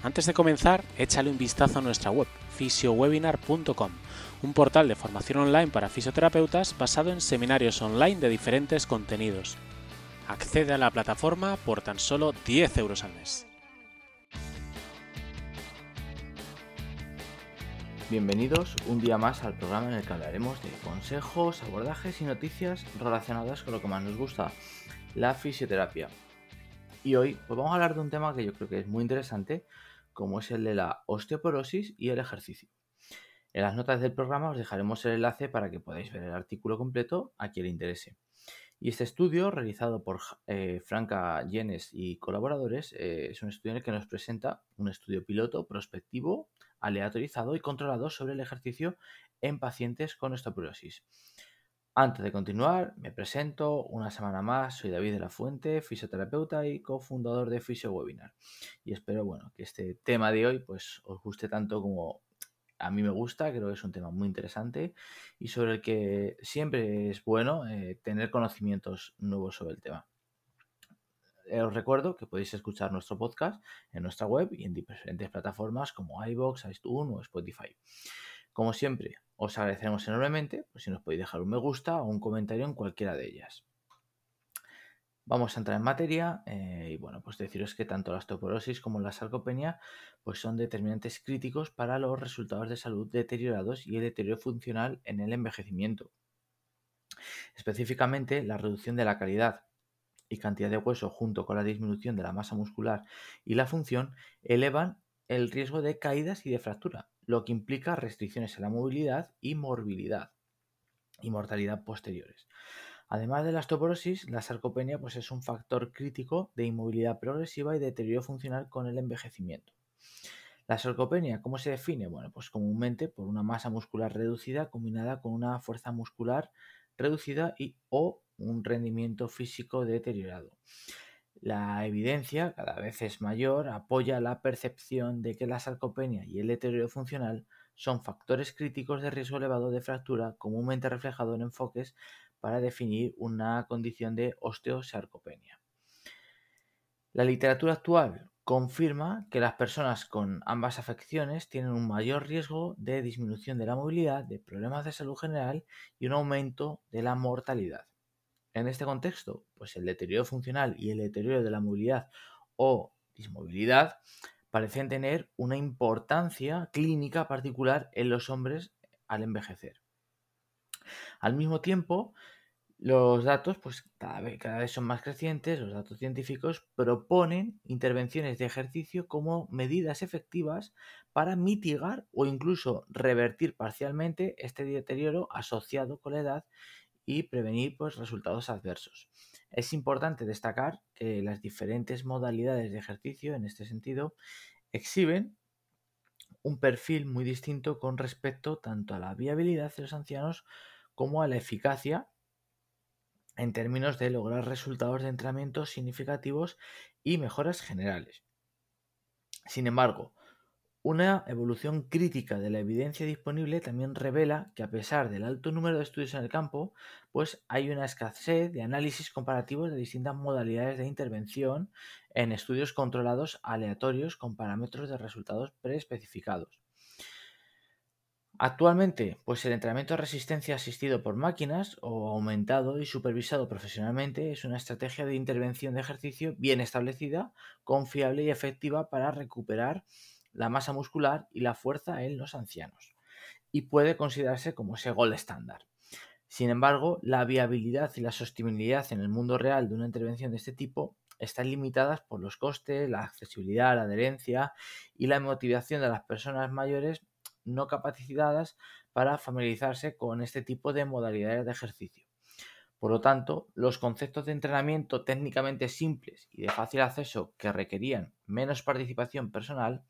Antes de comenzar, échale un vistazo a nuestra web, fisiowebinar.com, un portal de formación online para fisioterapeutas basado en seminarios online de diferentes contenidos. Accede a la plataforma por tan solo 10 euros al mes. Bienvenidos un día más al programa en el que hablaremos de consejos, abordajes y noticias relacionadas con lo que más nos gusta, la fisioterapia. Y hoy pues vamos a hablar de un tema que yo creo que es muy interesante, como es el de la osteoporosis y el ejercicio. En las notas del programa os dejaremos el enlace para que podáis ver el artículo completo a quien le interese. Y este estudio, realizado por eh, Franca Yenes y colaboradores, eh, es un estudio en el que nos presenta un estudio piloto prospectivo, aleatorizado y controlado sobre el ejercicio en pacientes con osteoporosis. Antes de continuar, me presento una semana más. Soy David de la Fuente, fisioterapeuta y cofundador de Fisio Webinar. Y espero bueno, que este tema de hoy pues, os guste tanto como a mí me gusta. Creo que es un tema muy interesante y sobre el que siempre es bueno eh, tener conocimientos nuevos sobre el tema. Eh, os recuerdo que podéis escuchar nuestro podcast en nuestra web y en diferentes plataformas como iBox, iTunes o Spotify. Como siempre, os agradeceremos enormemente pues, si nos podéis dejar un me gusta o un comentario en cualquiera de ellas. Vamos a entrar en materia eh, y bueno, pues deciros que tanto la osteoporosis como la sarcopenia pues son determinantes críticos para los resultados de salud deteriorados y el deterioro funcional en el envejecimiento. Específicamente, la reducción de la calidad y cantidad de hueso junto con la disminución de la masa muscular y la función elevan el riesgo de caídas y de fractura, lo que implica restricciones en la movilidad y morbilidad y mortalidad posteriores. Además de la osteoporosis, la sarcopenia pues, es un factor crítico de inmovilidad progresiva y deterioro funcional con el envejecimiento. La sarcopenia, ¿cómo se define? Bueno, pues comúnmente por una masa muscular reducida combinada con una fuerza muscular reducida y o un rendimiento físico deteriorado. La evidencia, cada vez es mayor, apoya la percepción de que la sarcopenia y el deterioro funcional son factores críticos de riesgo elevado de fractura comúnmente reflejado en enfoques para definir una condición de osteosarcopenia. La literatura actual confirma que las personas con ambas afecciones tienen un mayor riesgo de disminución de la movilidad, de problemas de salud general y un aumento de la mortalidad. En este contexto, pues el deterioro funcional y el deterioro de la movilidad o dismovilidad parecen tener una importancia clínica particular en los hombres al envejecer. Al mismo tiempo, los datos, pues cada vez, cada vez son más crecientes, los datos científicos proponen intervenciones de ejercicio como medidas efectivas para mitigar o incluso revertir parcialmente este deterioro asociado con la edad y prevenir pues, resultados adversos. Es importante destacar que las diferentes modalidades de ejercicio en este sentido exhiben un perfil muy distinto con respecto tanto a la viabilidad de los ancianos como a la eficacia en términos de lograr resultados de entrenamiento significativos y mejoras generales. Sin embargo, una evolución crítica de la evidencia disponible también revela que a pesar del alto número de estudios en el campo, pues hay una escasez de análisis comparativos de distintas modalidades de intervención en estudios controlados aleatorios con parámetros de resultados preespecificados. Actualmente, pues el entrenamiento de resistencia asistido por máquinas o aumentado y supervisado profesionalmente es una estrategia de intervención de ejercicio bien establecida, confiable y efectiva para recuperar la masa muscular y la fuerza en los ancianos, y puede considerarse como ese gol estándar. Sin embargo, la viabilidad y la sostenibilidad en el mundo real de una intervención de este tipo están limitadas por los costes, la accesibilidad, la adherencia y la motivación de las personas mayores no capacitadas para familiarizarse con este tipo de modalidades de ejercicio. Por lo tanto, los conceptos de entrenamiento técnicamente simples y de fácil acceso que requerían menos participación personal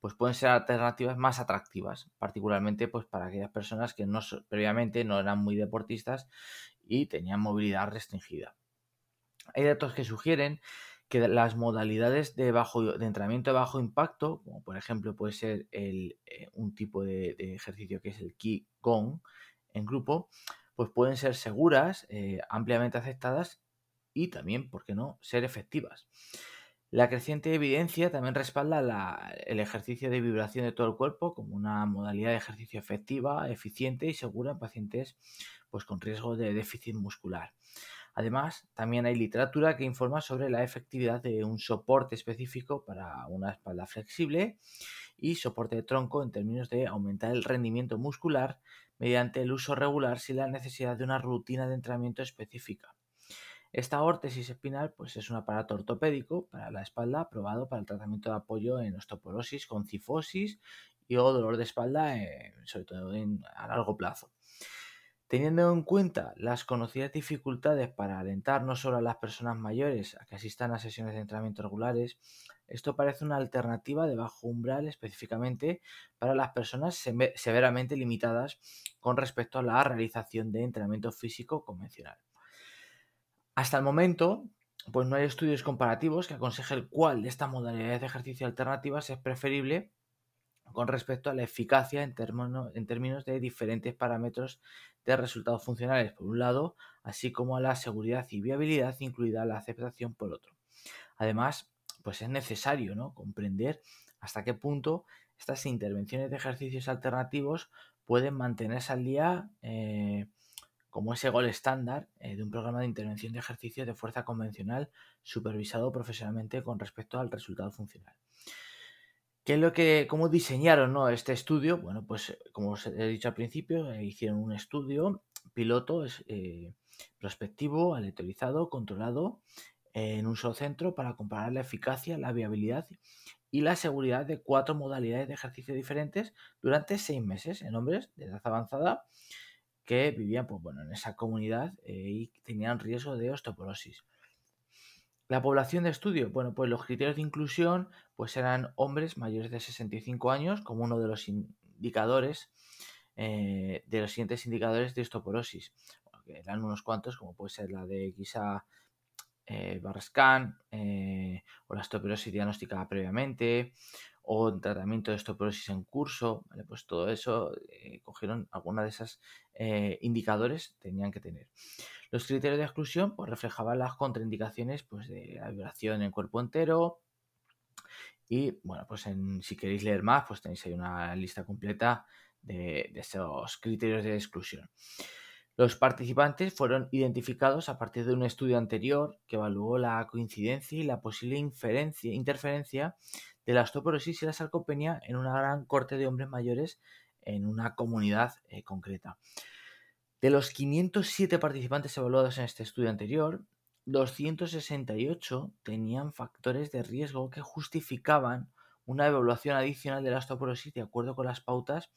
pues pueden ser alternativas más atractivas, particularmente pues para aquellas personas que no previamente no eran muy deportistas y tenían movilidad restringida. Hay datos que sugieren que las modalidades de, bajo, de entrenamiento de bajo impacto, como por ejemplo puede ser el, eh, un tipo de, ejercicio que es el Qigong en grupo, pues pueden ser seguras, eh, ampliamente aceptadas y también, ¿por qué no?, ser efectivas. La creciente evidencia también respalda el ejercicio de vibración de todo el cuerpo como una modalidad de ejercicio efectiva, eficiente y segura en pacientes pues, con riesgo de déficit muscular. Además, también hay literatura que informa sobre la efectividad de un soporte específico para una espalda flexible y soporte de tronco en términos de aumentar el rendimiento muscular mediante el uso regular sin la necesidad de una rutina de entrenamiento específica. Esta órtesis espinal pues, es un aparato ortopédico para la espalda aprobado para el tratamiento de apoyo en osteoporosis con cifosis y o dolor de espalda, sobre todo a largo plazo. Teniendo en cuenta las conocidas dificultades para alentar no solo a las personas mayores a que asistan a sesiones de entrenamiento regulares, esto parece una alternativa de bajo umbral específicamente para las personas severamente limitadas con respecto a la realización de entrenamiento físico convencional. Hasta el momento, pues no hay estudios comparativos que aconsejen cuál de estas modalidades de ejercicio alternativas es preferible con respecto a la eficacia en, términos de diferentes parámetros de resultados funcionales por un lado, así como a la seguridad y viabilidad, incluida la aceptación por otro. Además, pues es necesario ¿no? comprender hasta qué punto estas intervenciones de ejercicios alternativos pueden mantenerse al día eh, como ese gol estándar eh, de un programa de intervención de ejercicio de fuerza convencional supervisado profesionalmente con respecto al resultado funcional. ¿Qué es lo que, cómo diseñaron este estudio? Bueno, pues como os he dicho al principio, eh, hicieron un estudio piloto eh, prospectivo, aleatorizado, controlado en un solo centro para comparar la eficacia, la viabilidad y la seguridad de cuatro modalidades de ejercicio diferentes durante seis meses en hombres de edad avanzada que vivían pues, bueno, en esa comunidad eh, y tenían riesgo de osteoporosis. La población de estudio, bueno, pues los criterios de inclusión pues eran hombres mayores de 65 años como uno de los indicadores eh, de los siguientes indicadores de osteoporosis. eran unos cuantos, como puede ser la de quizá eh, Barrascan eh, o la osteoporosis diagnosticada previamente o tratamiento de osteoporosis en curso, pues todo eso eh, cogieron alguna de esos indicadores tenían que tener. Los criterios de exclusión pues, reflejaban las contraindicaciones pues, de la vibración en cuerpo entero. Y bueno, pues si queréis leer más, pues tenéis ahí una lista completa de, esos criterios de exclusión. Los participantes fueron identificados a partir de un estudio anterior que evaluó la coincidencia y la posible interferencia de la osteoporosis y la sarcopenia en una gran corte de hombres mayores en una comunidad eh, concreta. De los 507 participantes evaluados en este estudio anterior, 268 tenían factores de riesgo que justificaban una evaluación adicional de la osteoporosis de acuerdo con las pautas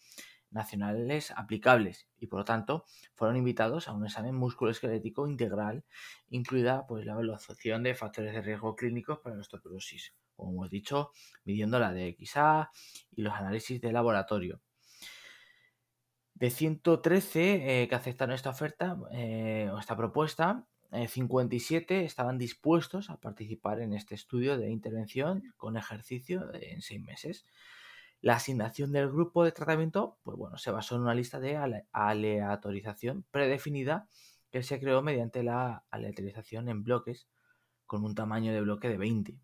nacionales aplicables y por lo tanto fueron invitados a un examen musculoesquelético integral, incluida pues, la evaluación de factores de riesgo clínicos para la osteoporosis, como hemos dicho, midiendo la DXA y los análisis de laboratorio. De 113 eh, que aceptaron esta oferta eh, o esta propuesta, 57 eh, estaban dispuestos a participar en este estudio de intervención con ejercicio en seis meses. La asignación del grupo de tratamiento, pues bueno, se basó en una lista de aleatorización predefinida que se creó mediante la aleatorización en bloques con un tamaño de bloque de 20,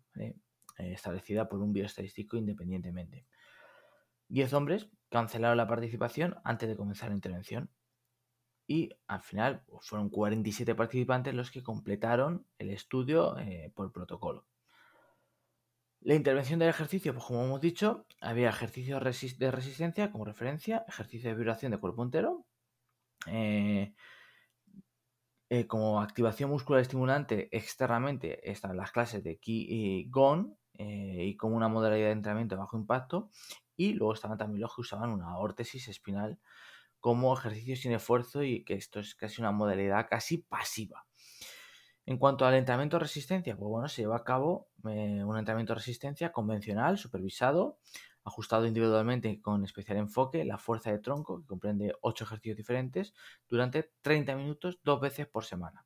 establecida por un bioestadístico independientemente. 10 hombres cancelaron la participación antes de comenzar la intervención. Y al final fueron 47 participantes los que completaron el estudio eh, por protocolo. La intervención del ejercicio, pues como hemos dicho, había ejercicio de resistencia como referencia, ejercicio de vibración de cuerpo entero, eh, eh, como activación muscular estimulante externamente están las clases de Ki y Gon y como una modalidad de entrenamiento de bajo impacto y luego estaban también los que usaban una órtesis espinal como ejercicio sin esfuerzo y que esto es casi una modalidad casi pasiva. En cuanto al entrenamiento resistencia, pues bueno, se lleva a cabo eh, un entrenamiento de resistencia convencional, supervisado, ajustado individualmente con especial enfoque, la fuerza de tronco, que comprende 8 ejercicios diferentes, durante 30 minutos dos veces por semana.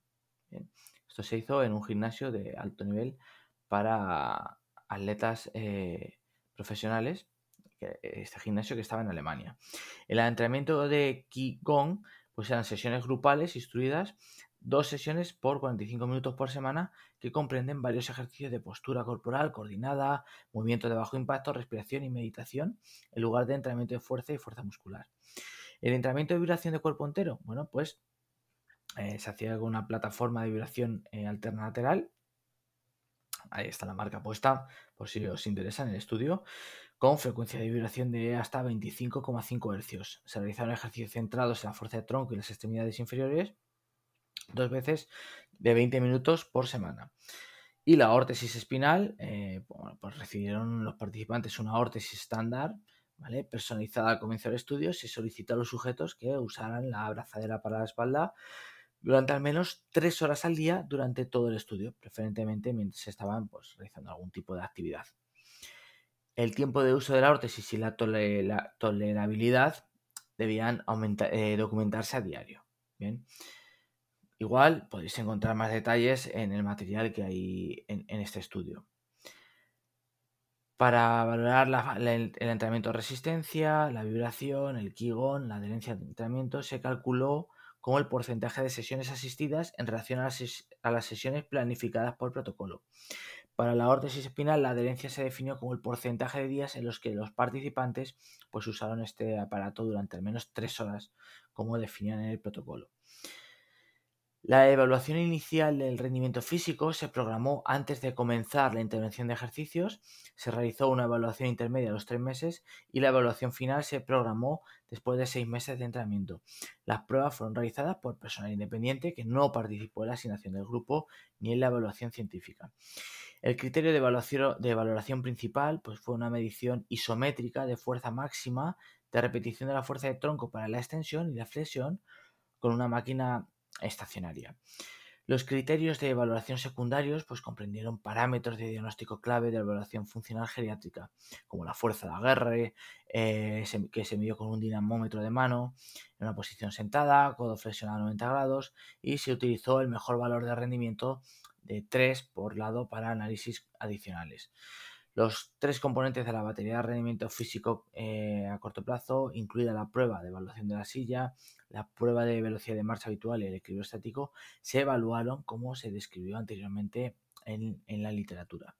Esto se hizo en un gimnasio de alto nivel para atletas eh, profesionales, este gimnasio que estaba en Alemania. El entrenamiento de Qigong pues eran sesiones grupales instruidas, dos sesiones por 45 minutos por semana que comprenden varios ejercicios de postura corporal coordinada, movimiento de bajo impacto, respiración y meditación, en lugar de entrenamiento de fuerza y fuerza muscular. El entrenamiento de vibración de cuerpo entero, bueno, pues eh, se hacía con una plataforma de vibración eh, alternateral. Ahí está la marca puesta, por si os interesa en el estudio con frecuencia de vibración de hasta 25,5 Hz. Se realizaron ejercicios centrados en la fuerza de tronco y las extremidades inferiores dos veces de 20 minutos por semana. Y la órtesis espinal, eh, pues recibieron los participantes una órtesis estándar, ¿vale? personalizada al comienzo del estudio. Se solicitó a los sujetos que usaran la abrazadera para la espalda durante al menos tres horas al día durante todo el estudio, preferentemente mientras estaban pues, realizando algún tipo de actividad el tiempo de uso de la órtesis y la, tolerabilidad debían eh, documentarse a diario. Bien. Igual podéis encontrar más detalles en el material que hay en, este estudio. Para valorar el, entrenamiento de resistencia, la vibración, el Qigong, la adherencia de entrenamiento, se calculó como el porcentaje de sesiones asistidas en relación a las sesiones planificadas por protocolo. Para la órtesis espinal, la adherencia se definió como el porcentaje de días en los que los participantes pues, usaron este aparato durante al menos tres horas, como definían en el protocolo. La evaluación inicial del rendimiento físico se programó antes de comenzar la intervención de ejercicios, se realizó una evaluación intermedia a los tres meses y la evaluación final se programó después de seis meses de entrenamiento. Las pruebas fueron realizadas por personal independiente que no participó en la asignación del grupo ni en la evaluación científica. El criterio de evaluación, de valoración principal pues, fue una medición isométrica de fuerza máxima de repetición de la fuerza de tronco para la extensión y la flexión con una máquina estacionaria. Los criterios de evaluación secundarios pues, comprendieron parámetros de diagnóstico clave de evaluación funcional geriátrica, como la fuerza de agarre, eh, que se midió con un dinamómetro de mano, en una posición sentada, codo flexionado a 90 grados, y se utilizó el mejor valor de rendimiento de 3 por lado para análisis adicionales. Los tres componentes de la batería de rendimiento físico eh, a corto plazo, incluida la prueba de evaluación de la silla, la prueba de velocidad de marcha habitual y el equilibrio estático, se evaluaron como se describió anteriormente en, en la literatura.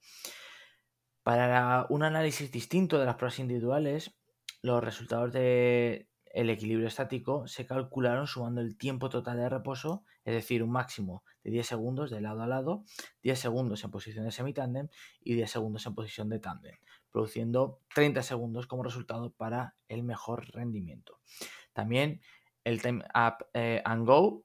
Para un análisis distinto de las pruebas individuales, los resultados de, el equilibrio estático se calcularon sumando el tiempo total de reposo, es decir, un máximo de 10 segundos de lado a lado, 10 segundos en posición de semitándem y 10 segundos en posición de tándem, produciendo 30 segundos como resultado para el mejor rendimiento. También el Time Up eh, and Go,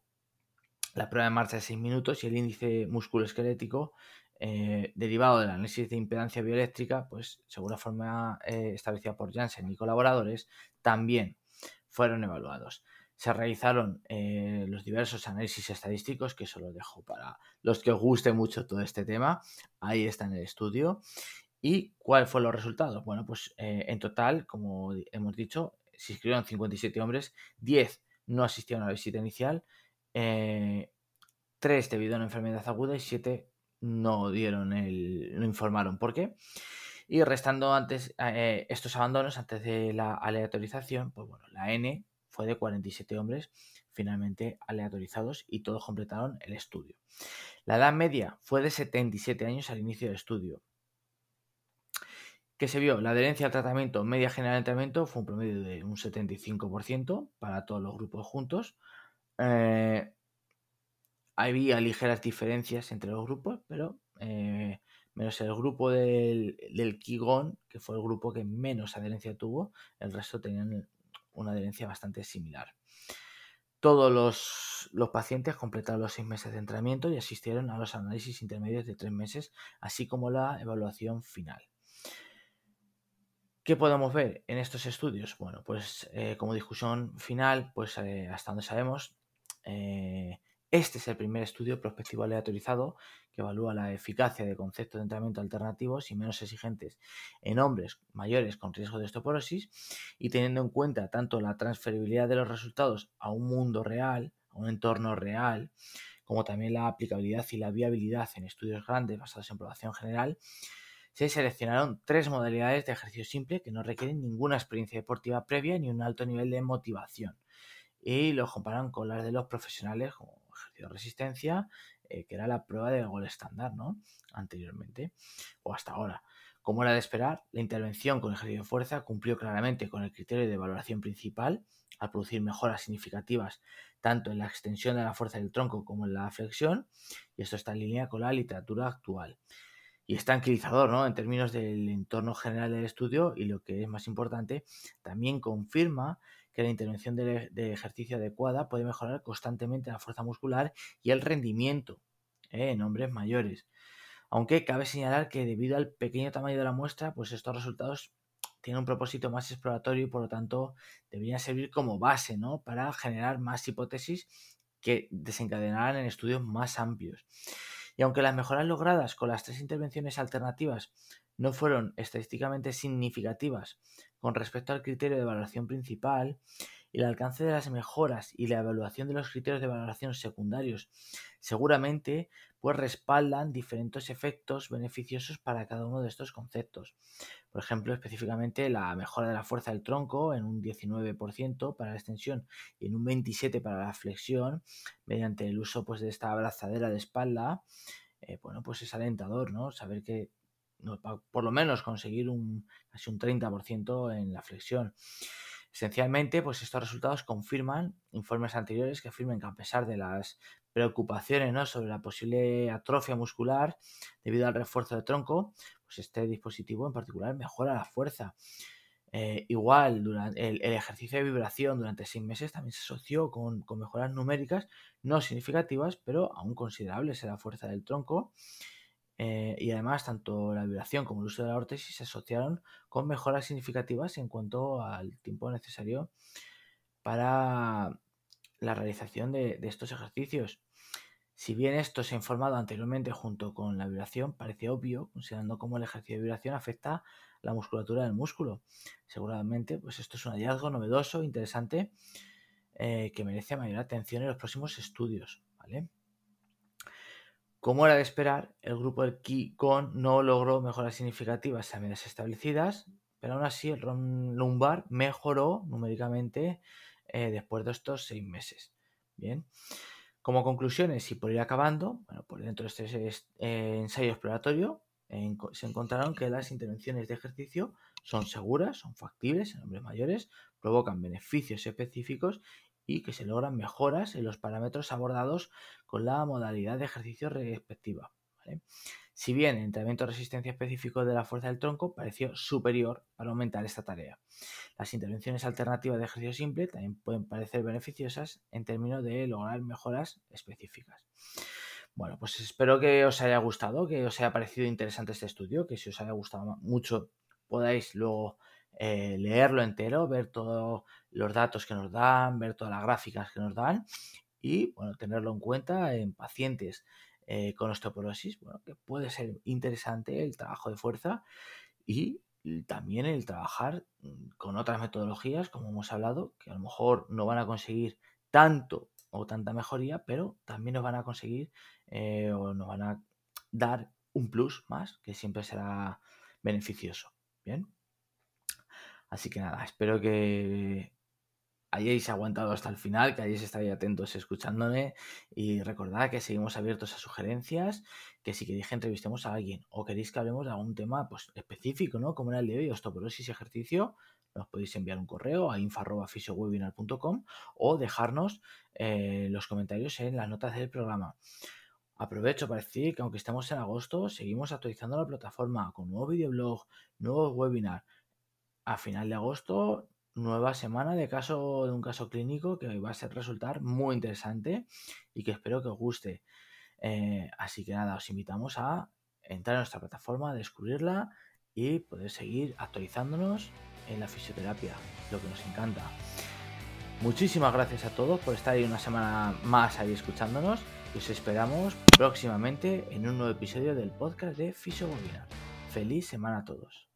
la prueba de marcha de 6 minutos y el índice musculoesquelético eh, derivado del análisis de impedancia bioeléctrica, pues según la forma eh, establecida por Janssen y colaboradores, también fueron evaluados. Se realizaron eh, los diversos análisis estadísticos, que eso lo dejo para los que os guste mucho todo este tema. Ahí está en el estudio. ¿Y cuáles fueron los resultados? Bueno, pues eh, en total, como hemos dicho, se inscribieron 57 hombres, 10 no asistieron a la visita inicial, eh, 3 debido a una enfermedad aguda y 7 no dieron el, no informaron por qué. Y restando antes eh, estos abandonos antes de la aleatorización, pues bueno, la N fue de 47 hombres finalmente aleatorizados y todos completaron el estudio. La edad media fue de 77 años al inicio del estudio. ¿Qué se vio? La adherencia al tratamiento media general de tratamiento fue un promedio de un 75% para todos los grupos juntos. Eh, había ligeras diferencias entre los grupos, pero eh, menos el grupo del, del que fue el grupo que menos adherencia tuvo, el resto tenían una adherencia bastante similar. Todos los, pacientes completaron los seis meses de entrenamiento y asistieron a los análisis intermedios de tres meses, así como la evaluación final. ¿Qué podemos ver en estos estudios? Bueno, pues eh, como discusión final, pues eh, hasta donde sabemos, eh, Este es el primer estudio prospectivo aleatorizado que evalúa la eficacia de conceptos de entrenamiento alternativos y menos exigentes en hombres mayores con riesgo de osteoporosis y teniendo en cuenta tanto la transferibilidad de los resultados a un mundo real, a un entorno real, como también la aplicabilidad y la viabilidad en estudios grandes basados en población general, se seleccionaron tres modalidades de ejercicio simple que no requieren ninguna experiencia deportiva previa ni un alto nivel de motivación. Y los comparan con las de los profesionales como resistencia, eh, que era la prueba del gol estándar, ¿no? Anteriormente o hasta ahora. Como era de esperar, la intervención con ejercicio de fuerza cumplió claramente con el criterio de valoración principal al producir mejoras significativas tanto en la extensión de la fuerza del tronco como en la flexión, y esto está en línea con la literatura actual. Y es tranquilizador, ¿no? En términos del entorno general del estudio y lo que es más importante, también confirma que la intervención de, ejercicio adecuada puede mejorar constantemente la fuerza muscular y el rendimiento ¿eh? en hombres mayores. Aunque cabe señalar que debido al pequeño tamaño de la muestra, pues estos resultados tiene un propósito más exploratorio y por lo tanto debería servir como base ¿no? para generar más hipótesis que desencadenarán en estudios más amplios. Y aunque las mejoras logradas con las tres intervenciones alternativas no fueron estadísticamente significativas con respecto al criterio de valoración principal, el alcance de las mejoras y la evaluación de los criterios de valoración secundarios seguramente pues respaldan diferentes efectos beneficiosos para cada uno de estos conceptos. Por ejemplo, específicamente la mejora de la fuerza del tronco en un 19% para la extensión y en un 27% para la flexión mediante el uso pues, de esta abrazadera de espalda. Eh, bueno, pues es alentador, ¿no? Saber que por lo menos conseguir un casi un 30% en la flexión. Esencialmente, pues estos resultados confirman informes anteriores que afirman que a pesar de las preocupaciones sobre la posible atrofia muscular debido al refuerzo de tronco, pues este dispositivo en particular mejora la fuerza. Eh, igual, durante el, ejercicio de vibración durante seis meses también se asoció con, con mejoras numéricas no significativas, pero aún considerables en la fuerza del tronco eh, y además, tanto la vibración como el uso de la órtesis se asociaron con mejoras significativas en cuanto al tiempo necesario para la realización de, estos ejercicios. Si bien esto se ha informado anteriormente junto con la vibración, parece obvio, considerando cómo el ejercicio de vibración afecta la musculatura del músculo. Seguramente, pues esto es un hallazgo novedoso, interesante, eh, que merece mayor atención en los próximos estudios. ¿vale? Como era de esperar, el grupo del Key-Con no logró mejoras significativas a medidas establecidas, pero aún así el ROM lumbar mejoró numéricamente eh, después de estos seis meses. Bien. Como conclusiones y por ir acabando, bueno, por dentro de este eh, ensayo exploratorio se encontraron que las intervenciones de ejercicio son seguras, son factibles en hombres mayores, provocan beneficios específicos y que se logran mejoras en los parámetros abordados con la modalidad de ejercicio respectiva. Si bien el entrenamiento de resistencia específico de la fuerza del tronco pareció superior para aumentar esta tarea. Las intervenciones alternativas de ejercicio simple también pueden parecer beneficiosas en términos de lograr mejoras específicas. Bueno, pues espero que os haya gustado, que os haya parecido interesante este estudio, que si os haya gustado mucho podáis luego eh, leerlo entero, ver todos los datos que nos dan, ver todas las gráficas que nos dan y bueno, tenerlo en cuenta en pacientes eh, con osteoporosis, bueno, que puede ser interesante el trabajo de fuerza y también el trabajar mm, con otras metodologías, como hemos hablado, que a lo mejor no van a conseguir tanto o tanta mejoría, pero también nos van a conseguir eh, o nos van a dar un plus más, que siempre será beneficioso. Bien. Así que nada, espero que hayáis aguantado hasta el final, que hayáis estado atentos escuchándome y recordad que seguimos abiertos a sugerencias, que si queréis que entrevistemos a alguien o queréis que hablemos de algún tema pues, específico, ¿no? Como era el de hoy, osteoporosis y ejercicio, nos podéis enviar un correo a info.fisiowebinar.com o dejarnos eh, los comentarios en las notas del programa. Aprovecho para decir que aunque estamos en agosto, seguimos actualizando la plataforma con nuevo videoblog, nuevos webinars, a final de agosto, nueva semana de caso de un caso clínico que va a ser resultar muy interesante y que espero que os guste. Eh, así que nada, os invitamos a entrar a nuestra plataforma, descubrirla y poder seguir actualizándonos en la fisioterapia, lo que nos encanta. Muchísimas gracias a todos por estar ahí una semana más ahí escuchándonos y os esperamos próximamente en un nuevo episodio del podcast de Fisiobobinar. Feliz semana a todos.